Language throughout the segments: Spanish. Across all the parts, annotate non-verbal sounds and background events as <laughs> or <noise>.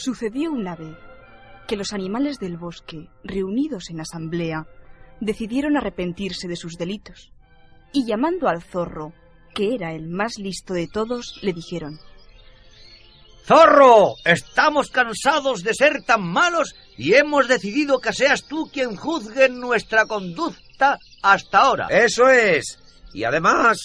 Sucedió una vez que los animales del bosque, reunidos en asamblea, decidieron arrepentirse de sus delitos, y llamando al zorro, que era el más listo de todos, le dijeron Zorro, estamos cansados de ser tan malos y hemos decidido que seas tú quien juzgue nuestra conducta hasta ahora. Eso es. Y además,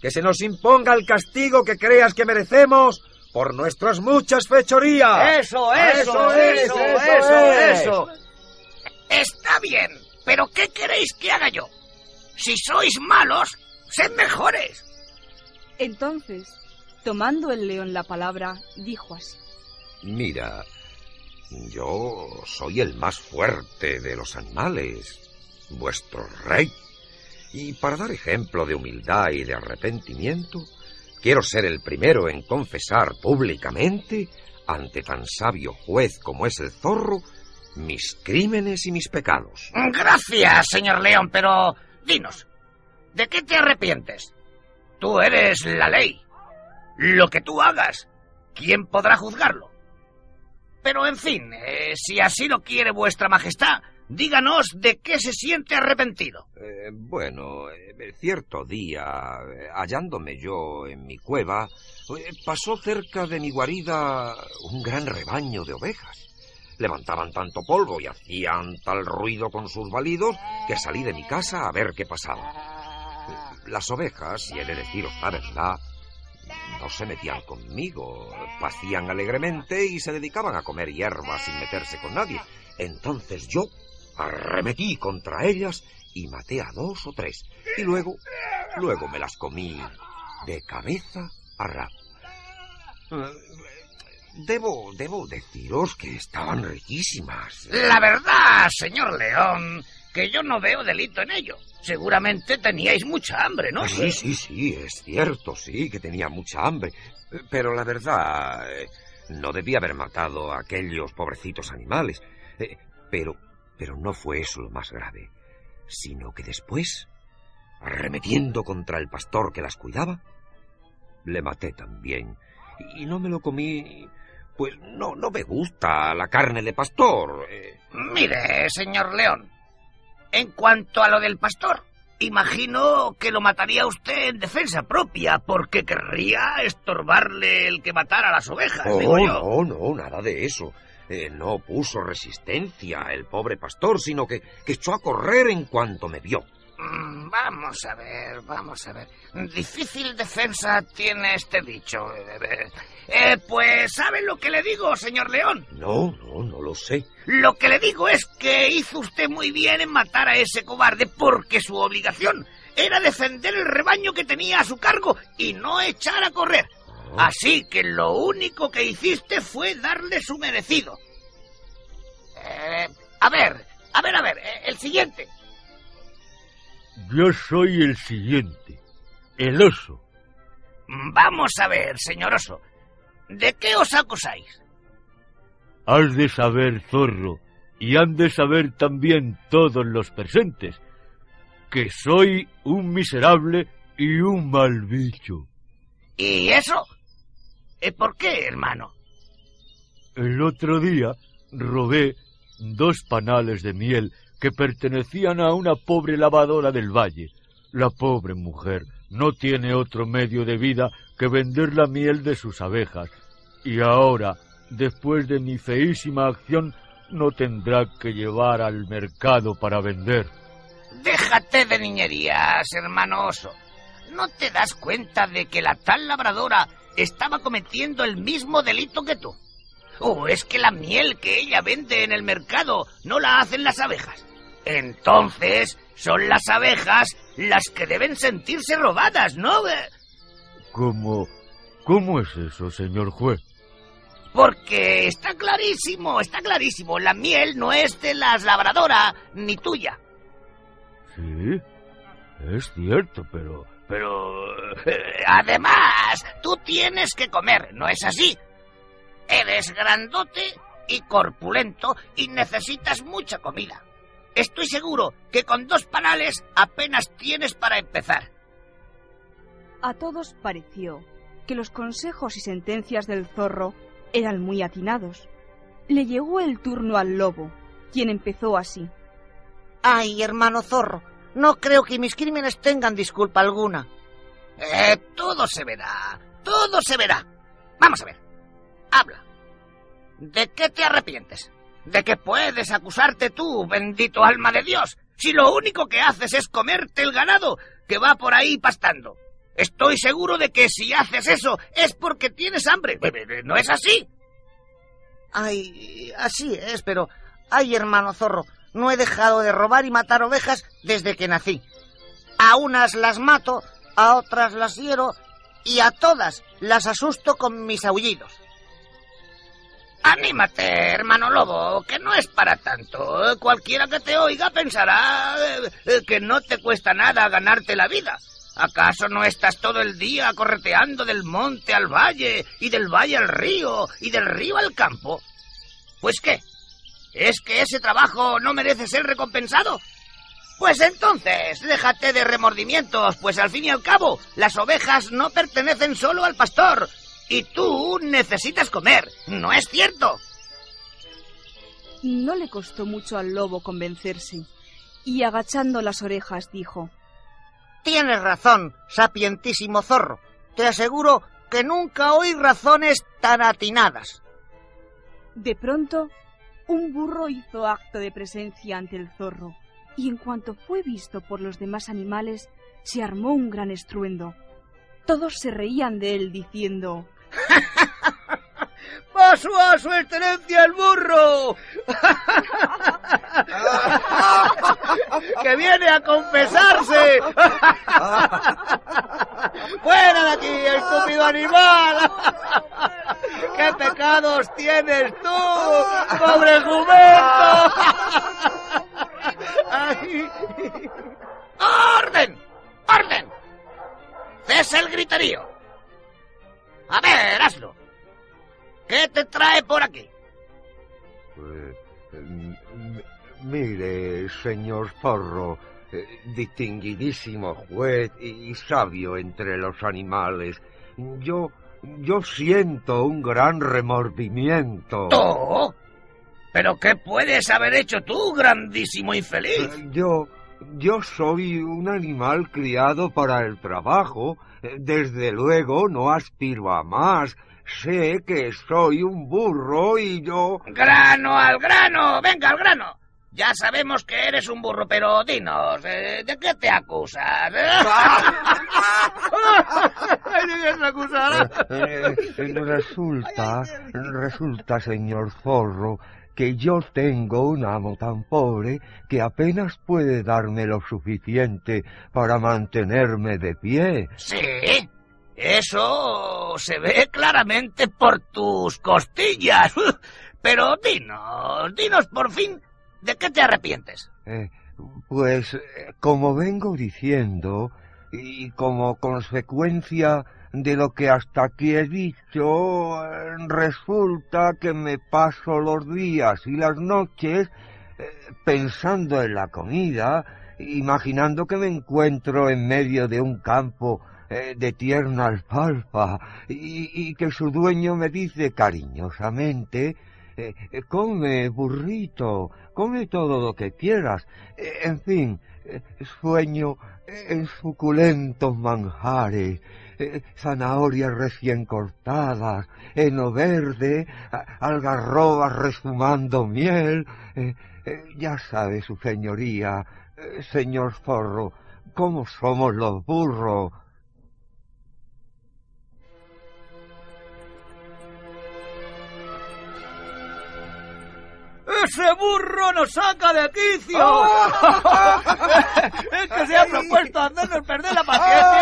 que se nos imponga el castigo que creas que merecemos por nuestras muchas fechorías. Eso, eso, eso, eso, eso, Está bien, pero ¿qué queréis que haga yo? Si sois malos, sed mejores. Entonces, tomando el león la palabra, dijo así. Mira, yo soy el más fuerte de los animales, vuestro rey. Y para dar ejemplo de humildad y de arrepentimiento, quiero ser el primero en confesar públicamente, ante tan sabio juez como es el zorro, mis crímenes y mis pecados. Gracias, señor León, pero dinos, ¿de qué te arrepientes? Tú eres la ley. Lo que tú hagas, ¿quién podrá juzgarlo? Pero en fin, eh, si así lo quiere vuestra majestad, díganos de qué se siente arrepentido. Eh, bueno, eh, cierto día, hallándome yo en mi cueva, pasó cerca de mi guarida un gran rebaño de ovejas. Levantaban tanto polvo y hacían tal ruido con sus balidos que salí de mi casa a ver qué pasaba. Las ovejas, y he de deciros la verdad, no se metían conmigo, pasían alegremente y se dedicaban a comer hierba sin meterse con nadie. Entonces yo arremetí contra ellas y maté a dos o tres. Y luego, luego me las comí de cabeza a rabo. Debo, debo deciros que estaban riquísimas. La verdad, señor León, que yo no veo delito en ello. Seguramente teníais mucha hambre, ¿no? Sí, sí, sí, es cierto, sí, que tenía mucha hambre. Pero la verdad, eh, no debía haber matado a aquellos pobrecitos animales. Eh, pero, pero no fue eso lo más grave, sino que después, arremetiendo contra el pastor que las cuidaba, le maté también. Y no me lo comí pues no, no me gusta la carne de pastor. Eh. Mire, señor León, en cuanto a lo del pastor, imagino que lo mataría usted en defensa propia, porque querría estorbarle el que matara a las ovejas. Oh, digo yo. no, no, nada de eso. Eh, no puso resistencia el pobre pastor, sino que, que echó a correr en cuanto me vio. Mm, vamos a ver, vamos a ver. Difícil defensa tiene este dicho. Eh, pues, ¿sabe lo que le digo, señor León? No, no, no lo sé. Lo que le digo es que hizo usted muy bien en matar a ese cobarde porque su obligación era defender el rebaño que tenía a su cargo y no echar a correr. Ah. Así que lo único que hiciste fue darle su merecido. Eh, a ver, a ver, a ver, eh, el siguiente. Yo soy el siguiente, el oso. Vamos a ver, señor oso. ¿De qué os acusáis? Has de saber, zorro, y han de saber también todos los presentes, que soy un miserable y un mal bicho. ¿Y eso? ¿Y ¿Por qué, hermano? El otro día robé dos panales de miel que pertenecían a una pobre lavadora del valle. La pobre mujer no tiene otro medio de vida que vender la miel de sus abejas, y ahora, después de mi feísima acción, no tendrá que llevar al mercado para vender. Déjate de niñerías, hermano oso. ¿No te das cuenta de que la tal labradora estaba cometiendo el mismo delito que tú? ¿O es que la miel que ella vende en el mercado no la hacen las abejas? Entonces son las abejas las que deben sentirse robadas, ¿no? ¿Cómo? ¿Cómo es eso, señor juez? Porque está clarísimo, está clarísimo. La miel no es de las labradoras ni tuya. Sí, es cierto, pero... Pero... Eh, además, tú tienes que comer, ¿no es así? Eres grandote y corpulento y necesitas mucha comida. Estoy seguro que con dos panales apenas tienes para empezar. A todos pareció que los consejos y sentencias del zorro eran muy atinados, Le llegó el turno al lobo, quien empezó así. Ay, hermano zorro, no creo que mis crímenes tengan disculpa alguna. Eh, todo se verá, todo se verá. Vamos a ver, habla. ¿De qué te arrepientes? ¿De qué puedes acusarte tú, bendito alma de Dios, si lo único que haces es comerte el ganado que va por ahí pastando? Estoy seguro de que si haces eso es porque tienes hambre. ¿No es así? Ay, así es, pero... Ay, hermano zorro, no he dejado de robar y matar ovejas desde que nací. A unas las mato, a otras las hiero y a todas las asusto con mis aullidos. Anímate, hermano lobo, que no es para tanto. Cualquiera que te oiga pensará eh, que no te cuesta nada ganarte la vida. ¿Acaso no estás todo el día correteando del monte al valle y del valle al río y del río al campo? Pues qué, ¿es que ese trabajo no merece ser recompensado? Pues entonces, déjate de remordimientos, pues al fin y al cabo, las ovejas no pertenecen solo al pastor, y tú necesitas comer, ¿no es cierto? No le costó mucho al lobo convencerse, y agachando las orejas dijo Tienes razón, sapientísimo zorro. Te aseguro que nunca oí razones tan atinadas. De pronto, un burro hizo acto de presencia ante el zorro, y en cuanto fue visto por los demás animales, se armó un gran estruendo. Todos se reían de él diciendo <laughs> ¡Pasó a su excelencia el burro! <laughs> ¡Que viene a confesarse! <laughs> ¡Fuera de aquí, estúpido animal! ¿Qué pecados tienes tú, pobre jumento? ¡Orden! ¡Orden! ¡Cesa el griterío! A ver, hazlo. ¿Qué te trae por aquí? Pues, mire, señor Zorro, eh, distinguidísimo juez y sabio entre los animales, yo, yo siento un gran remordimiento. ¿Tú? ¿Pero qué puedes haber hecho tú, grandísimo infeliz? Eh, yo, yo soy un animal criado para el trabajo. Desde luego no aspiro a más. Sé que soy un burro y yo... ¡Grano al grano! ¡Venga al grano! Ya sabemos que eres un burro, pero dinos, eh, ¿de qué te acusas? Eh, <laughs> resulta, resulta, señor Zorro, que yo tengo un amo tan pobre que apenas puede darme lo suficiente para mantenerme de pie. Sí, eso se ve claramente por tus costillas. <laughs> Pero dinos, dinos por fin, ¿de qué te arrepientes? Eh, pues, eh, como vengo diciendo, y como consecuencia de lo que hasta aquí he dicho, resulta que me paso los días y las noches eh, pensando en la comida, imaginando que me encuentro en medio de un campo eh, de tierna alfalfa y, que su dueño me dice cariñosamente eh, come, burrito, come todo lo que quieras. en fin, sueño en suculentos manjares eh, zanahorias recién cortadas, heno verde, algarrobas resumando miel. Eh, eh, ya sabe su señoría, señor Zorro, cómo somos los burros. ¡Ese burro nos saca de quicio! <laughs> ¡Es que se ha propuesto hacernos perder la paciencia!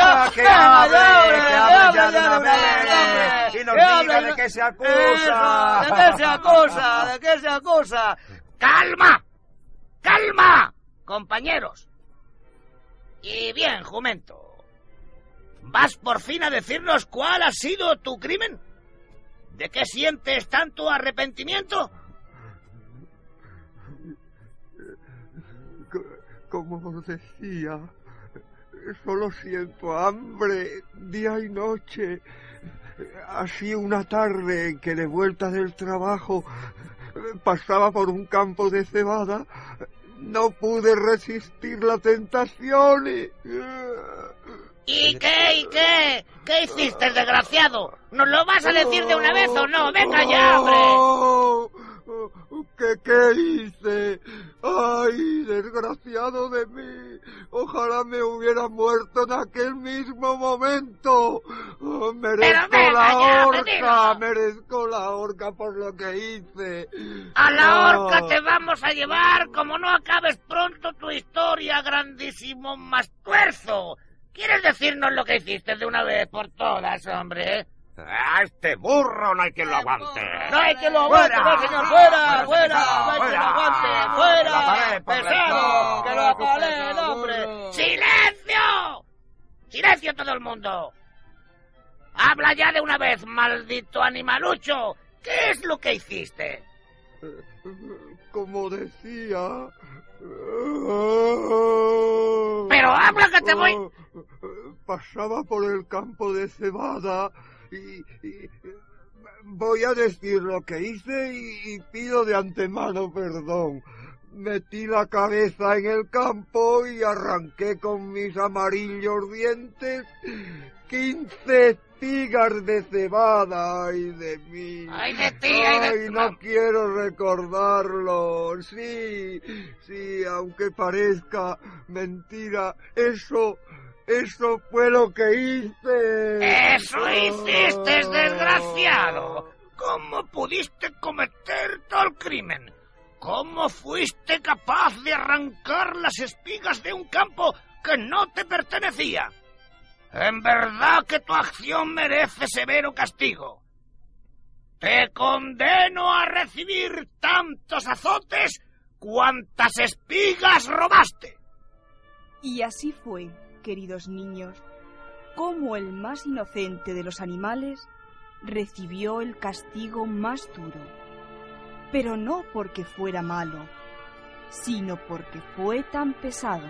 ¡Y nos diga de qué se acusa! ¿De qué se acusa? ¿De qué se acusa? ¡Calma! ¡Calma! Compañeros. Y bien, jumento. ¿Vas por fin a decirnos cuál ha sido tu crimen? ¿De qué sientes tanto arrepentimiento? como os decía, solo siento hambre día y noche. Así una tarde en que de vuelta del trabajo pasaba por un campo de cebada, no pude resistir la tentación y... ¿Y qué? ¿Y qué? ¿Qué hiciste, desgraciado? ¿Nos lo vas a decir de una vez o no? ¡Venga ya, hombre! Oh, ¿Qué, ¿Qué hice? ¡Ay, desgraciado de mí! Ojalá me hubiera muerto en aquel mismo momento. Oh, merezco la ya, horca, merezco la horca por lo que hice. A la horca Oh. te vamos a llevar como no acabes pronto tu historia, grandísimo mastuerzo. ¿Quieres decirnos lo que hiciste de una vez por todas, hombre? A este burro no hay quien lo aguante. No hay que lo aguante, ¡Fuera! señor, fuera, ¡Fuera, fuera, no hay que lo aguante, ¡Que lo fuera, pesado, que lo apale el hombre. ¡Silencio! ¡Silencio todo el mundo! Habla ya de una vez, maldito animalucho. ¿Qué es lo que hiciste? Como decía... Pero habla que te voy... Pasaba por el campo de cebada y, y- voy a decir lo que hice y, y pido de antemano perdón. Metí la cabeza en el campo y arranqué con mis amarillos dientes quince espigas de cebada. ¡Ay de mí! ¡Ay de ti, ay no quiero recordarlo. Sí, sí, aunque parezca mentira, eso, eso fue lo que hice. ¡Eso hiciste, desgraciado! ¿Cómo pudiste cometer tal crimen? ¿Cómo fuiste capaz de arrancar las espigas de un campo que no te pertenecía? En verdad que tu acción merece severo castigo. Te condeno a recibir tantos azotes cuantas espigas robaste. Y así fue, queridos niños, como el más inocente de los animales recibió el castigo más duro. Pero no porque fuera malo, sino porque fue tan pesado.